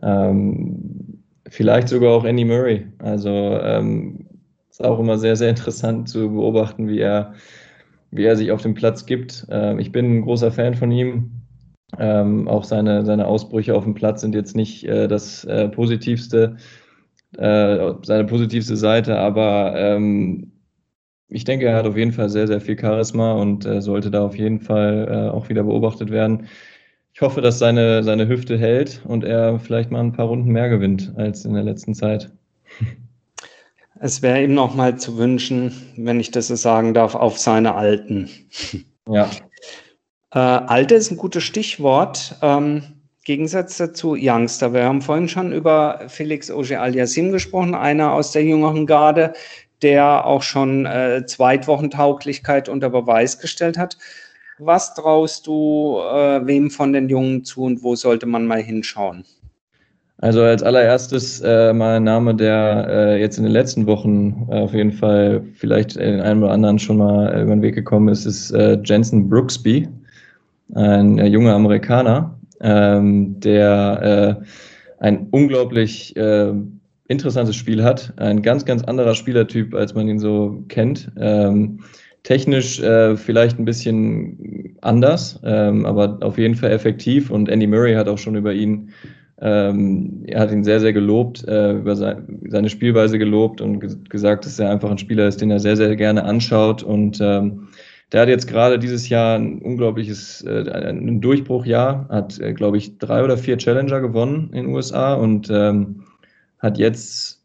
ähm, vielleicht sogar auch Andy Murray. Also ähm, ist auch immer sehr, sehr interessant zu beobachten, wie er, wie er sich auf dem Platz gibt. Ähm, ich bin ein großer Fan von ihm. Ähm, auch seine, seine Ausbrüche auf dem Platz sind jetzt nicht äh, das äh, Positivste äh, seine positivste Seite, aber ähm, ich denke, er hat auf jeden Fall sehr, sehr viel Charisma und äh, sollte da auf jeden Fall äh, auch wieder beobachtet werden. Ich hoffe, dass seine, seine Hüfte hält und er vielleicht mal ein paar Runden mehr gewinnt als in der letzten Zeit. Es wäre ihm noch mal zu wünschen, wenn ich das so sagen darf, auf seine Alten. Ja. Äh, Alte ist ein gutes Stichwort. Ähm, Gegensatz dazu Youngster. Wir haben vorhin schon über Felix Auger-Aliassime gesprochen, einer aus der jüngeren Garde, der auch schon äh, Zweitwochentauglichkeit unter Beweis gestellt hat. Was traust du äh, wem von den Jungen zu und wo sollte man mal hinschauen? Also als allererstes äh, mal ein Name, der äh, jetzt in den letzten Wochen äh, auf jeden Fall vielleicht in einem oder anderen schon mal äh, über den Weg gekommen ist, ist äh, Jensen Brooksby, ein junger Amerikaner, ähm, der ein unglaublich interessantes Spiel hat. Ein ganz, ganz anderer Spielertyp, als man ihn so kennt. Ähm, technisch äh, vielleicht ein bisschen anders, ähm, aber auf jeden Fall effektiv. Und Andy Murray hat auch schon über ihn, ähm, er hat ihn sehr, sehr gelobt, äh, über sein, seine Spielweise gelobt und gesagt, dass er einfach ein Spieler ist, den er sehr, sehr gerne anschaut und ähm, der hat jetzt gerade dieses Jahr ein unglaubliches äh, ein Durchbruchjahr, hat, äh, glaube ich, drei oder vier Challenger gewonnen in den USA und ähm, hat jetzt,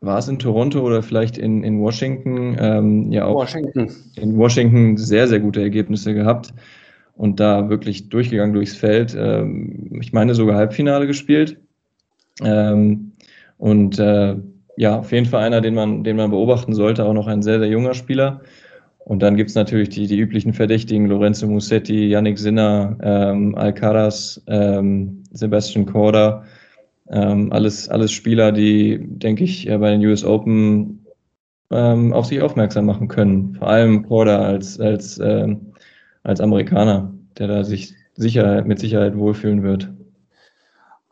war es in Toronto oder vielleicht in, in Washington, ähm, ja auch Washington. in Washington sehr, sehr gute Ergebnisse gehabt und da wirklich durchgegangen durchs Feld. Ähm, ich meine sogar Halbfinale gespielt. Ähm, und äh, ja, auf jeden Fall einer, den man, den man beobachten sollte, auch noch ein sehr, sehr junger Spieler. Und dann gibt es natürlich die, die üblichen Verdächtigen, Lorenzo Musetti, Yannick Sinner, ähm, Alcaraz, ähm, Sebastian Korda, ähm, alles, alles Spieler, die, denke ich, äh, bei den US Open ähm, auf sich aufmerksam machen können. Vor allem Korda als, als, ähm, als Amerikaner, der da sich sicher, mit Sicherheit wohlfühlen wird.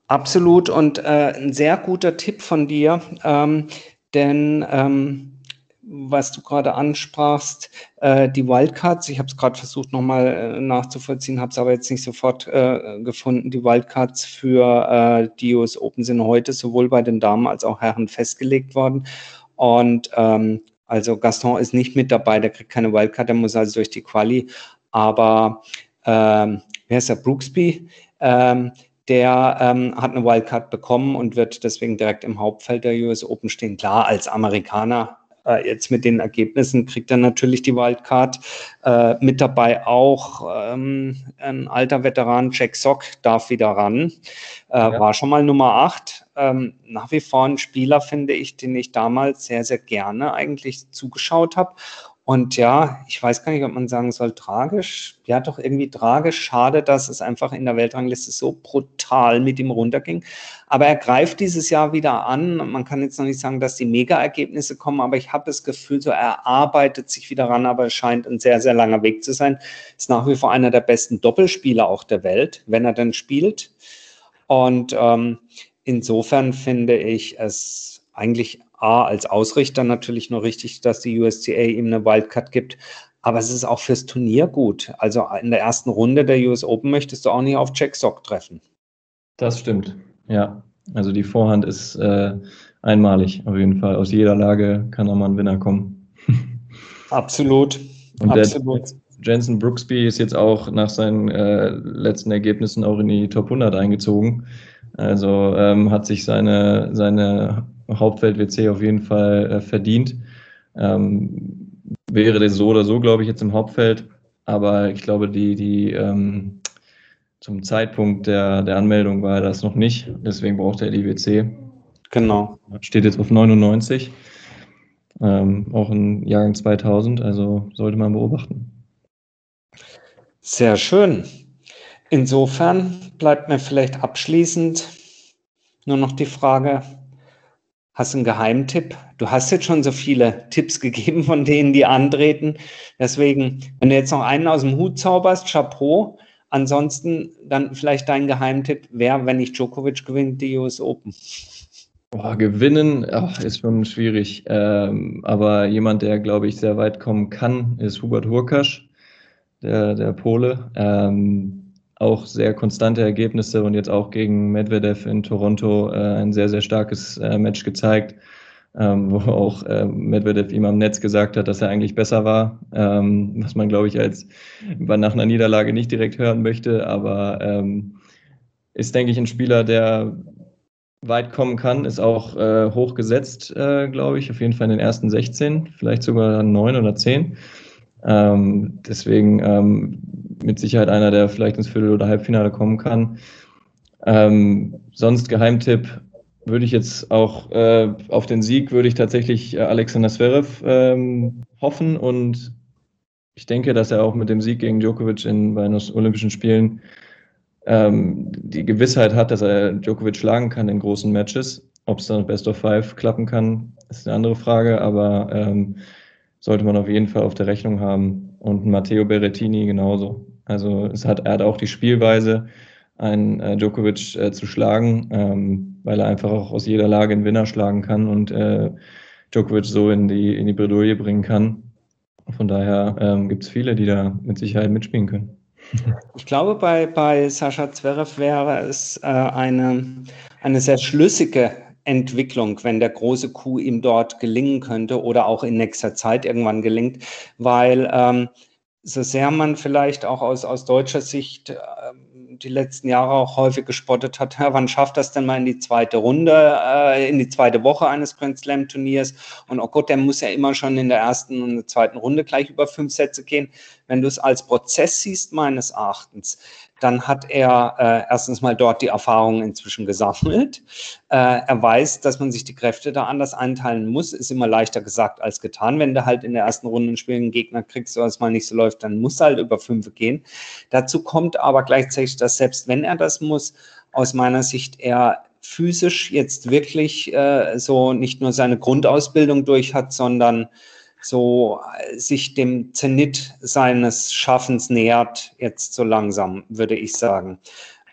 Absolut und äh, ein sehr guter Tipp von dir, ähm, denn ähm, was du gerade ansprachst, äh, die Wildcards. Ich habe es gerade versucht nochmal äh, nachzuvollziehen, habe es aber jetzt nicht sofort äh, gefunden. Die Wildcards für äh, die US Open sind heute sowohl bei den Damen als auch Herren festgelegt worden. Und ähm, also Gaston ist nicht mit dabei, der kriegt keine Wildcard, der muss also durch die Quali. Aber ähm, wer ist der? Brooksby? Ähm, der ähm, hat eine Wildcard bekommen und wird deswegen direkt im Hauptfeld der US Open stehen. Klar, als Amerikaner äh, jetzt mit den Ergebnissen kriegt er natürlich die Wildcard. Äh, mit dabei auch ähm, ein alter Veteran, Jack Sock, darf wieder ran. Äh, ja. War schon mal Nummer 8. Ähm, nach wie vor ein Spieler, finde ich, den ich damals sehr, sehr gerne eigentlich zugeschaut habe. Und ja, ich weiß gar nicht, ob man sagen soll, tragisch. Ja, doch irgendwie tragisch. Schade, dass es einfach in der Weltrangliste so brutal mit ihm runterging. Aber er greift dieses Jahr wieder an. Man kann jetzt noch nicht sagen, dass die Mega-Ergebnisse kommen, aber ich habe das Gefühl, so er arbeitet sich wieder ran, aber es scheint ein sehr, sehr langer Weg zu sein. Ist nach wie vor einer der besten Doppelspieler auch der Welt, wenn er denn spielt. Und ähm, insofern finde ich es eigentlich A, als Ausrichter natürlich nur richtig, dass die USCA ihm eine Wildcard gibt. Aber es ist auch fürs Turnier gut. Also in der ersten Runde der US Open möchtest du auch nicht auf Jack Sock treffen. Das stimmt, ja. Also die Vorhand ist äh, einmalig auf jeden Fall. Aus jeder Lage kann da mal ein Winner kommen. Absolut. Und Absolut. Jensen Brooksby ist jetzt auch nach seinen äh, letzten Ergebnissen auch in die Top 100 eingezogen. Also ähm, hat sich seine, seine Hauptfeld-WC auf jeden Fall äh, verdient. Ähm, wäre das so oder so, glaube ich, jetzt im Hauptfeld. Aber ich glaube, die, die ähm, zum Zeitpunkt der, der Anmeldung war das noch nicht. Deswegen braucht er die WC. Genau. Steht jetzt auf 99. Ähm, auch in Jahrgang 2000. Also sollte man beobachten. Sehr schön. Insofern bleibt mir vielleicht abschließend nur noch die Frage, Hast du einen Geheimtipp? Du hast jetzt schon so viele Tipps gegeben, von denen die antreten. Deswegen, wenn du jetzt noch einen aus dem Hut zauberst, Chapeau. Ansonsten dann vielleicht dein Geheimtipp, wer, wenn nicht Djokovic gewinnt, die US Open? Boah, gewinnen ach, ist schon schwierig. Ähm, aber jemand, der, glaube ich, sehr weit kommen kann, ist Hubert Hurkasch, der, der Pole. Ähm, auch sehr konstante Ergebnisse und jetzt auch gegen Medvedev in Toronto äh, ein sehr, sehr starkes äh, Match gezeigt, ähm, wo auch äh, Medvedev ihm am Netz gesagt hat, dass er eigentlich besser war, ähm, was man, glaube ich, als nach einer Niederlage nicht direkt hören möchte, aber ähm, ist, denke ich, ein Spieler, der weit kommen kann, ist auch äh, hoch gesetzt, äh, glaube ich, auf jeden Fall in den ersten 16, vielleicht sogar 9 oder 10. Ähm, deswegen ähm, mit Sicherheit einer, der vielleicht ins Viertel- oder Halbfinale kommen kann. Ähm, sonst Geheimtipp würde ich jetzt auch äh, auf den Sieg würde ich tatsächlich äh, Alexander Zverev ähm, hoffen und ich denke, dass er auch mit dem Sieg gegen Djokovic in, bei den Olympischen Spielen ähm, die Gewissheit hat, dass er Djokovic schlagen kann in großen Matches. Ob es dann Best of Five klappen kann, ist eine andere Frage, aber ähm, sollte man auf jeden Fall auf der Rechnung haben. Und Matteo Berrettini genauso. Also es hat, er hat auch die Spielweise, einen äh, Djokovic äh, zu schlagen, ähm, weil er einfach auch aus jeder Lage einen Winner schlagen kann und äh, Djokovic so in die, in die Bredouille bringen kann. Von daher ähm, gibt es viele, die da mit Sicherheit mitspielen können. Ich glaube, bei, bei Sascha Zverev wäre es äh, eine, eine sehr schlüssige Entwicklung, wenn der große Coup ihm dort gelingen könnte oder auch in nächster Zeit irgendwann gelingt, weil ähm, so sehr man vielleicht auch aus, aus deutscher Sicht äh, die letzten Jahre auch häufig gespottet hat, ja, wann schafft das denn mal in die zweite Runde, äh, in die zweite Woche eines Grand Slam Turniers? Und oh Gott, der muss ja immer schon in der ersten und zweiten Runde gleich über fünf Sätze gehen. Wenn du es als Prozess siehst, meines Erachtens, dann hat er äh, erstens mal dort die Erfahrungen inzwischen gesammelt. Äh, er weiß, dass man sich die Kräfte da anders einteilen muss. Ist immer leichter gesagt als getan. Wenn du halt in der ersten Runde einen schwierigen Gegner kriegst, so es mal nicht so läuft, dann muss halt über fünf gehen. Dazu kommt aber gleichzeitig, dass selbst wenn er das muss, aus meiner Sicht er physisch jetzt wirklich äh, so nicht nur seine Grundausbildung durch hat, sondern so äh, sich dem Zenit seines Schaffens nähert, jetzt so langsam, würde ich sagen.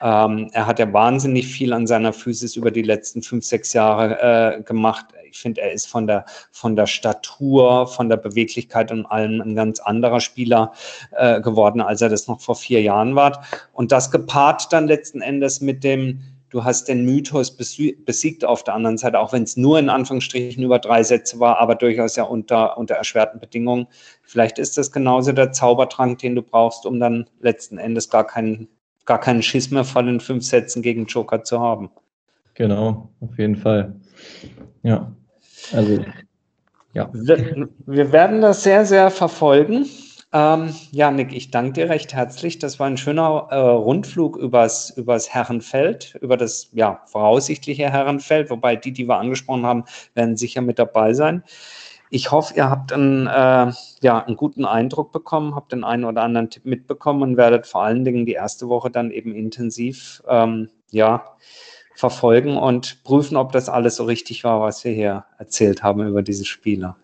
Ähm, er hat ja wahnsinnig viel an seiner Physis über die letzten fünf, sechs Jahre äh, gemacht. Ich finde, er ist von der, von der Statur, von der Beweglichkeit und allem ein ganz anderer Spieler äh, geworden, als er das noch vor vier Jahren war. Und das gepaart dann letzten Endes mit dem, du hast den Mythos besiegt auf der anderen Seite, auch wenn es nur in Anführungsstrichen über drei Sätze war, aber durchaus ja unter, unter erschwerten Bedingungen. Vielleicht ist das genauso der Zaubertrank, den du brauchst, um dann letzten Endes gar keinen, gar keinen Schiss mehr vor den fünf Sätzen gegen Joker zu haben. Genau, auf jeden Fall. Ja, also ja. Wir, wir werden das sehr, sehr verfolgen. Ähm, ja, Nick, ich danke dir recht herzlich. Das war ein schöner äh, Rundflug übers, übers Herrenfeld, über das ja, voraussichtliche Herrenfeld, wobei die, die wir angesprochen haben, werden sicher mit dabei sein. Ich hoffe, ihr habt einen, äh, ja, einen guten Eindruck bekommen, habt den einen oder anderen Tipp mitbekommen und werdet vor allen Dingen die erste Woche dann eben intensiv ähm, ja, verfolgen und prüfen, ob das alles so richtig war, was wir hier erzählt haben über diese Spieler.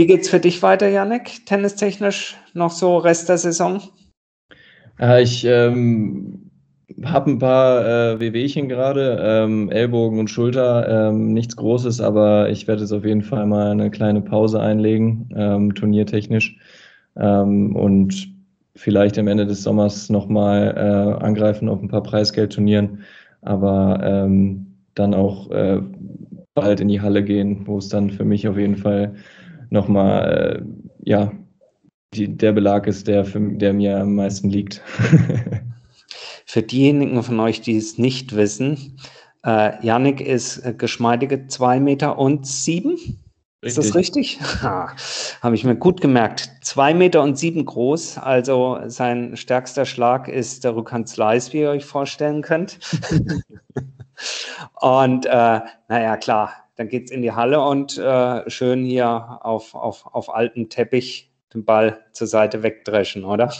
Wie geht es für dich weiter, Janek? Tennistechnisch noch so Rest der Saison? Ja, ich ähm, habe ein paar äh, Wehwehchen gerade, ähm, Ellbogen und Schulter, ähm, nichts Großes, aber ich werde jetzt auf jeden Fall mal eine kleine Pause einlegen, ähm, turniertechnisch. Ähm, und vielleicht am Ende des Sommers nochmal äh, angreifen auf ein paar Preisgeldturnieren, aber ähm, dann auch äh, bald in die Halle gehen, wo es dann für mich auf jeden Fall nochmal, äh, ja, die, der Belag ist, der, für, der mir am meisten liegt. für diejenigen von euch, die es nicht wissen, äh, Yannick ist äh, geschmeidige zwei Meter und sieben. Ist das richtig? Habe ich mir gut gemerkt. Zwei Meter und sieben groß. Also sein stärkster Schlag ist der Rückhandsleis, wie ihr euch vorstellen könnt. und äh, naja, klar, dann geht es in die Halle und äh, schön hier auf, auf, auf altem Teppich den Ball zur Seite wegdreschen, oder?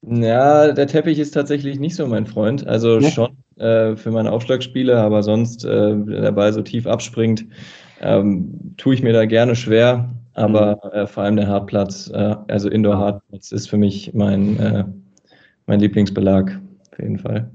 Ja, der Teppich ist tatsächlich nicht so mein Freund. Also ja. schon äh, für meine Aufschlagspiele, aber sonst, äh, wenn der Ball so tief abspringt, ähm, tue ich mir da gerne schwer. Aber mhm. äh, vor allem der Hartplatz, äh, also Indoor-Hartplatz, ist für mich mein, äh, mein Lieblingsbelag, auf jeden Fall.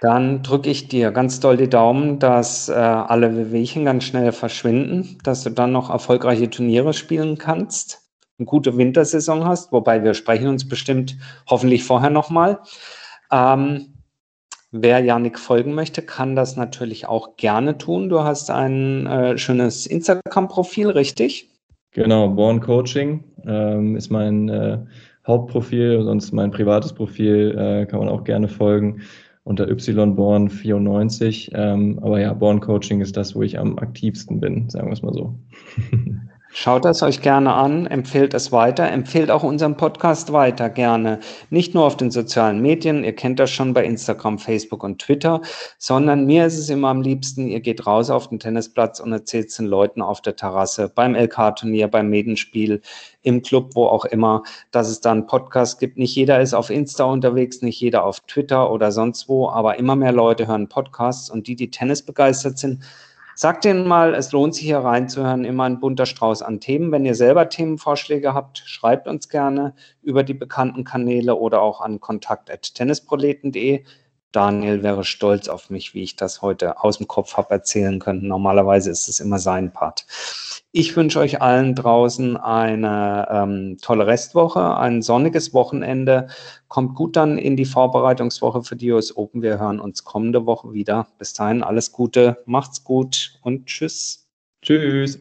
Dann drücke ich dir ganz doll die Daumen, dass äh, alle Wehwehchen ganz schnell verschwinden, dass du dann noch erfolgreiche Turniere spielen kannst, eine gute Wintersaison hast, wobei wir sprechen uns bestimmt hoffentlich vorher nochmal. Ähm, wer Janik folgen möchte, kann das natürlich auch gerne tun. Du hast ein äh, schönes Instagram-Profil, richtig? Genau, Born Coaching ähm, ist mein äh, Hauptprofil, sonst mein privates Profil äh, kann man auch gerne folgen unter yborn94. Ähm, aber ja, Born Coaching ist das, wo ich am aktivsten bin, sagen wir es mal so. Schaut das euch gerne an, empfehlt es weiter, empfehlt auch unseren Podcast weiter gerne. Nicht nur auf den sozialen Medien, ihr kennt das schon bei Instagram, Facebook und Twitter, sondern mir ist es immer am liebsten, ihr geht raus auf den Tennisplatz und erzählt es den Leuten auf der Terrasse, beim LK-Turnier, beim Medenspiel, im Club, wo auch immer, dass es da einen Podcast gibt. Nicht jeder ist auf Insta unterwegs, nicht jeder auf Twitter oder sonst wo, aber immer mehr Leute hören Podcasts und die, die Tennis begeistert sind, Sagt denen mal, es lohnt sich hier reinzuhören, immer ein bunter Strauß an Themen. Wenn ihr selber Themenvorschläge habt, schreibt uns gerne über die bekannten Kanäle oder auch an kontakt.tennisproleten.de. Daniel wäre stolz auf mich, wie ich das heute aus dem Kopf habe erzählen können. Normalerweise ist es immer sein Part. Ich wünsche euch allen draußen eine ähm, tolle Restwoche, ein sonniges Wochenende. Kommt gut dann in die Vorbereitungswoche für die US Open. Wir hören uns kommende Woche wieder. Bis dahin alles Gute, macht's gut und tschüss. Tschüss.